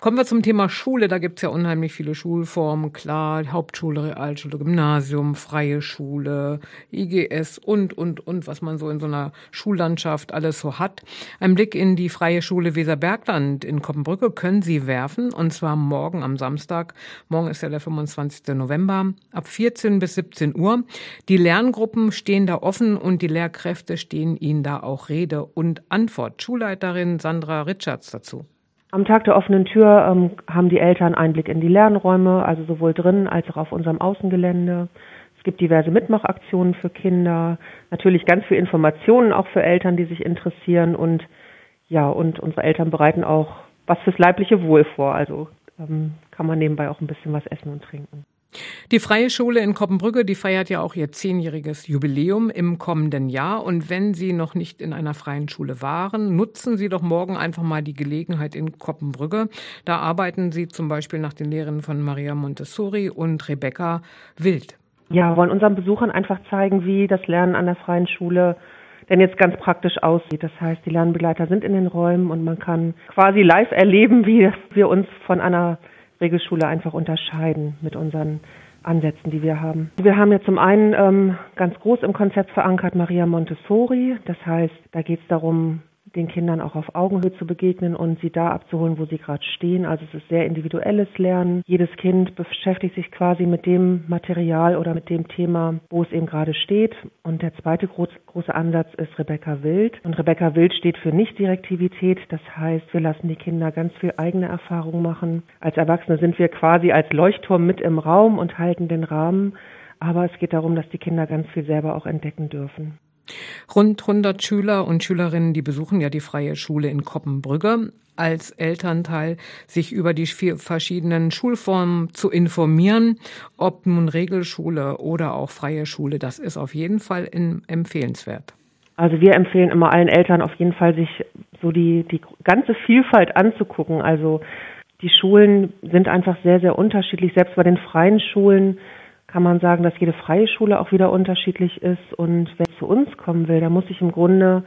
Kommen wir zum Thema Schule. Da gibt's ja unheimlich viele Schulformen. Klar, Hauptschule, Realschule, Gymnasium, freie Schule, IGS und, und, und, was man so in so einer Schullandschaft alles so hat. Ein Blick in die freie Schule Weserbergland in Koppenbrücke können Sie werfen. Und zwar morgen am Samstag. Morgen ist ja der 25. November. Ab 14 bis 17 Uhr. Die Lerngruppen stehen da offen und die Lehrkräfte stehen Ihnen da auch Rede und Antwort. Schulleiterin Sandra Richards dazu. Am Tag der offenen Tür ähm, haben die Eltern Einblick in die Lernräume, also sowohl drin als auch auf unserem Außengelände. Es gibt diverse Mitmachaktionen für Kinder, natürlich ganz viel Informationen auch für Eltern, die sich interessieren und ja, und unsere Eltern bereiten auch was fürs leibliche Wohl vor. Also ähm, kann man nebenbei auch ein bisschen was essen und trinken. Die Freie Schule in Koppenbrügge, die feiert ja auch ihr zehnjähriges Jubiläum im kommenden Jahr. Und wenn Sie noch nicht in einer freien Schule waren, nutzen Sie doch morgen einfach mal die Gelegenheit in Koppenbrügge. Da arbeiten Sie zum Beispiel nach den Lehren von Maria Montessori und Rebecca Wild. Ja, wollen unseren Besuchern einfach zeigen, wie das Lernen an der freien Schule denn jetzt ganz praktisch aussieht. Das heißt, die Lernbegleiter sind in den Räumen und man kann quasi live erleben, wie wir uns von einer Regelschule einfach unterscheiden mit unseren Ansätzen, die wir haben. Wir haben ja zum einen ähm, ganz groß im Konzept verankert Maria Montessori. Das heißt, da geht es darum, den Kindern auch auf Augenhöhe zu begegnen und sie da abzuholen, wo sie gerade stehen. Also es ist sehr individuelles Lernen. Jedes Kind beschäftigt sich quasi mit dem Material oder mit dem Thema, wo es eben gerade steht. Und der zweite groß, große Ansatz ist Rebecca Wild. Und Rebecca Wild steht für Nichtdirektivität. Das heißt, wir lassen die Kinder ganz viel eigene Erfahrungen machen. Als Erwachsene sind wir quasi als Leuchtturm mit im Raum und halten den Rahmen. Aber es geht darum, dass die Kinder ganz viel selber auch entdecken dürfen. Rund 100 Schüler und Schülerinnen, die besuchen ja die freie Schule in Koppenbrügge als Elternteil, sich über die vier verschiedenen Schulformen zu informieren, ob nun Regelschule oder auch freie Schule, das ist auf jeden Fall empfehlenswert. Also wir empfehlen immer allen Eltern auf jeden Fall, sich so die, die ganze Vielfalt anzugucken. Also die Schulen sind einfach sehr, sehr unterschiedlich. Selbst bei den freien Schulen kann man sagen, dass jede freie Schule auch wieder unterschiedlich ist. Und wer zu uns kommen will, der muss sich im Grunde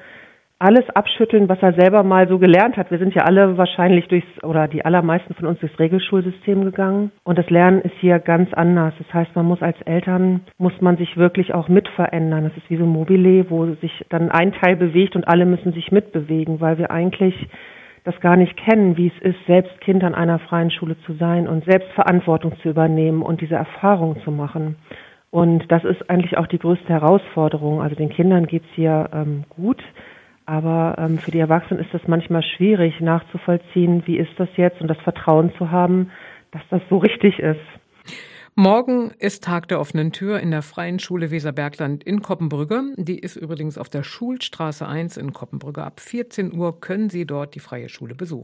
alles abschütteln, was er selber mal so gelernt hat. Wir sind ja alle wahrscheinlich durchs, oder die allermeisten von uns durchs Regelschulsystem gegangen. Und das Lernen ist hier ganz anders. Das heißt, man muss als Eltern, muss man sich wirklich auch mit verändern. Das ist wie so ein Mobile, wo sich dann ein Teil bewegt und alle müssen sich mitbewegen, weil wir eigentlich das gar nicht kennen, wie es ist, selbst Kind an einer freien Schule zu sein und selbst Verantwortung zu übernehmen und diese Erfahrung zu machen. Und das ist eigentlich auch die größte Herausforderung. Also den Kindern geht's hier ähm, gut, aber ähm, für die Erwachsenen ist das manchmal schwierig nachzuvollziehen, wie ist das jetzt und das Vertrauen zu haben, dass das so richtig ist. Morgen ist Tag der offenen Tür in der Freien Schule Weserbergland in Koppenbrügge. Die ist übrigens auf der Schulstraße 1 in Koppenbrügge. Ab 14 Uhr können Sie dort die Freie Schule besuchen.